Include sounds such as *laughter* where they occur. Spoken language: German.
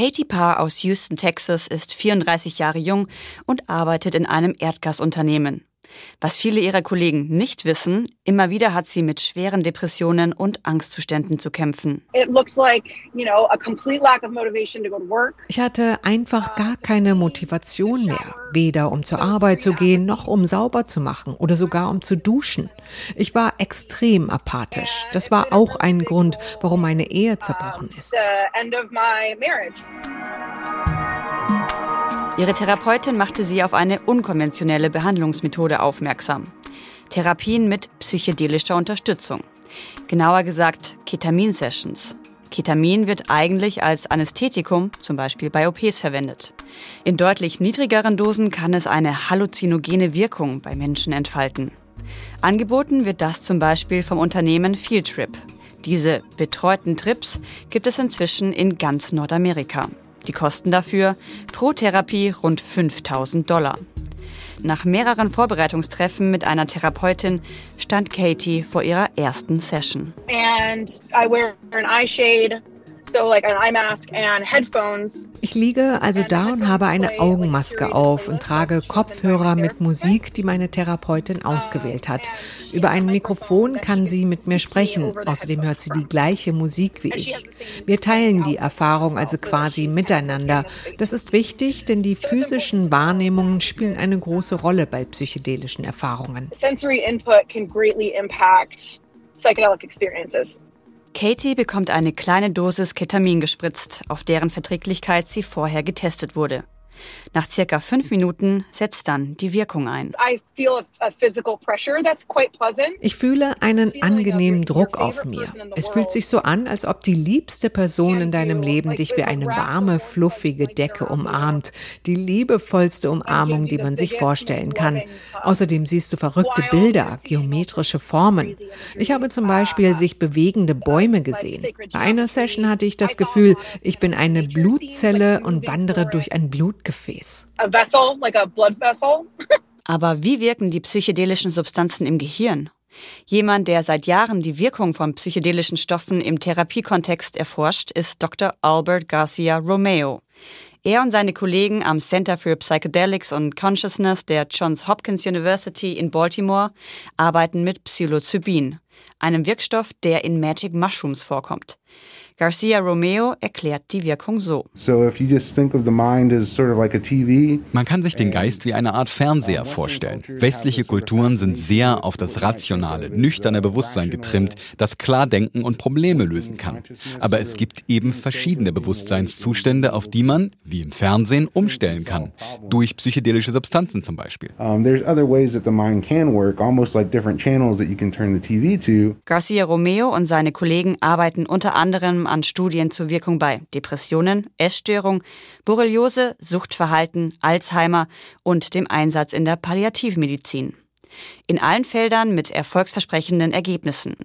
Katie Parr aus Houston, Texas ist 34 Jahre jung und arbeitet in einem Erdgasunternehmen. Was viele ihrer Kollegen nicht wissen, immer wieder hat sie mit schweren Depressionen und Angstzuständen zu kämpfen. Ich hatte einfach gar keine Motivation mehr, weder um zur Arbeit zu gehen, noch um sauber zu machen oder sogar um zu duschen. Ich war extrem apathisch. Das war auch ein Grund, warum meine Ehe zerbrochen ist. Ihre Therapeutin machte sie auf eine unkonventionelle Behandlungsmethode aufmerksam. Therapien mit psychedelischer Unterstützung. Genauer gesagt Ketamin-Sessions. Ketamin wird eigentlich als Anästhetikum, zum Beispiel bei OPs, verwendet. In deutlich niedrigeren Dosen kann es eine halluzinogene Wirkung bei Menschen entfalten. Angeboten wird das zum Beispiel vom Unternehmen Fieldtrip. Diese betreuten Trips gibt es inzwischen in ganz Nordamerika. Die Kosten dafür pro Therapie rund 5000 Dollar. Nach mehreren Vorbereitungstreffen mit einer Therapeutin stand Katie vor ihrer ersten Session. And I wear an eye shade ich liege also da und habe eine Augenmaske auf und trage Kopfhörer mit Musik, die meine Therapeutin ausgewählt hat. Über ein Mikrofon kann sie mit mir sprechen. Außerdem hört sie die gleiche Musik wie ich. Wir teilen die Erfahrung also quasi miteinander. Das ist wichtig, denn die physischen Wahrnehmungen spielen eine große Rolle bei psychedelischen Erfahrungen. Sensory input can greatly impact psychedelic experiences. Katie bekommt eine kleine Dosis Ketamin gespritzt, auf deren Verträglichkeit sie vorher getestet wurde. Nach circa fünf Minuten setzt dann die Wirkung ein. Ich fühle einen angenehmen Druck auf mir. Es fühlt sich so an, als ob die liebste Person in deinem Leben dich wie eine warme, fluffige Decke umarmt. Die liebevollste Umarmung, die man sich vorstellen kann. Außerdem siehst du verrückte Bilder, geometrische Formen. Ich habe zum Beispiel sich bewegende Bäume gesehen. Bei einer Session hatte ich das Gefühl, ich bin eine Blutzelle und wandere durch ein Blutgefäß. Blutgefäß. Vessel, like *laughs* Aber wie wirken die psychedelischen Substanzen im Gehirn? Jemand, der seit Jahren die Wirkung von psychedelischen Stoffen im Therapiekontext erforscht, ist Dr. Albert Garcia Romeo. Er und seine Kollegen am Center for Psychedelics and Consciousness der Johns Hopkins University in Baltimore arbeiten mit Psilocybin, einem Wirkstoff, der in Magic Mushrooms vorkommt. Garcia Romeo erklärt die Wirkung so. Man kann sich den Geist wie eine Art Fernseher vorstellen. Westliche Kulturen sind sehr auf das rationale, nüchterne Bewusstsein getrimmt, das klar denken und Probleme lösen kann. Aber es gibt eben verschiedene Bewusstseinszustände, auf die man, wie im Fernsehen, umstellen kann. Durch psychedelische Substanzen zum Beispiel. Garcia Romeo und seine Kollegen arbeiten unter anderem an Studien zur Wirkung bei Depressionen, Essstörung, Borreliose, Suchtverhalten, Alzheimer und dem Einsatz in der Palliativmedizin. In allen Feldern mit erfolgsversprechenden Ergebnissen.